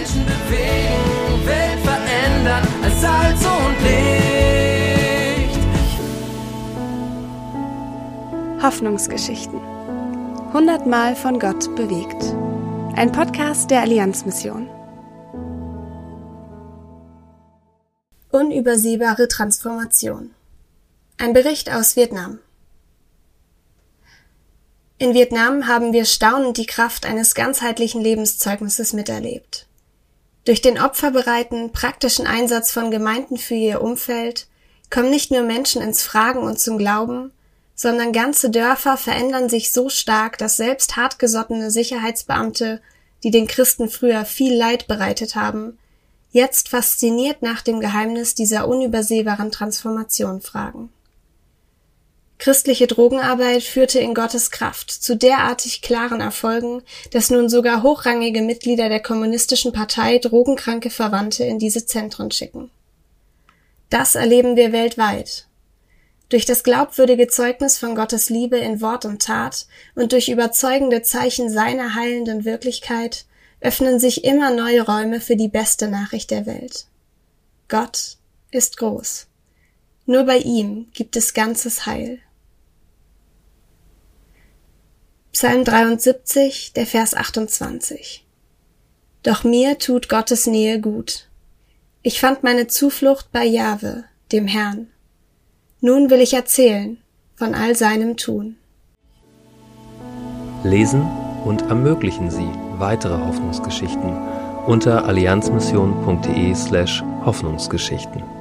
Menschen bewegen, Welt verändern als Salz und Licht. Hoffnungsgeschichten. Hundertmal von Gott bewegt. Ein Podcast der Allianzmission. Unübersehbare Transformation. Ein Bericht aus Vietnam. In Vietnam haben wir staunend die Kraft eines ganzheitlichen Lebenszeugnisses miterlebt. Durch den opferbereiten, praktischen Einsatz von Gemeinden für ihr Umfeld kommen nicht nur Menschen ins Fragen und zum Glauben, sondern ganze Dörfer verändern sich so stark, dass selbst hartgesottene Sicherheitsbeamte, die den Christen früher viel Leid bereitet haben, jetzt fasziniert nach dem Geheimnis dieser unübersehbaren Transformation fragen. Christliche Drogenarbeit führte in Gottes Kraft zu derartig klaren Erfolgen, dass nun sogar hochrangige Mitglieder der kommunistischen Partei drogenkranke Verwandte in diese Zentren schicken. Das erleben wir weltweit. Durch das glaubwürdige Zeugnis von Gottes Liebe in Wort und Tat und durch überzeugende Zeichen seiner heilenden Wirklichkeit öffnen sich immer neue Räume für die beste Nachricht der Welt. Gott ist groß. Nur bei ihm gibt es ganzes Heil. Psalm 73, der Vers 28. Doch mir tut Gottes Nähe gut. Ich fand meine Zuflucht bei Jahwe, dem Herrn. Nun will ich erzählen von all seinem Tun. Lesen und ermöglichen Sie weitere Hoffnungsgeschichten unter allianzmission.de slash Hoffnungsgeschichten.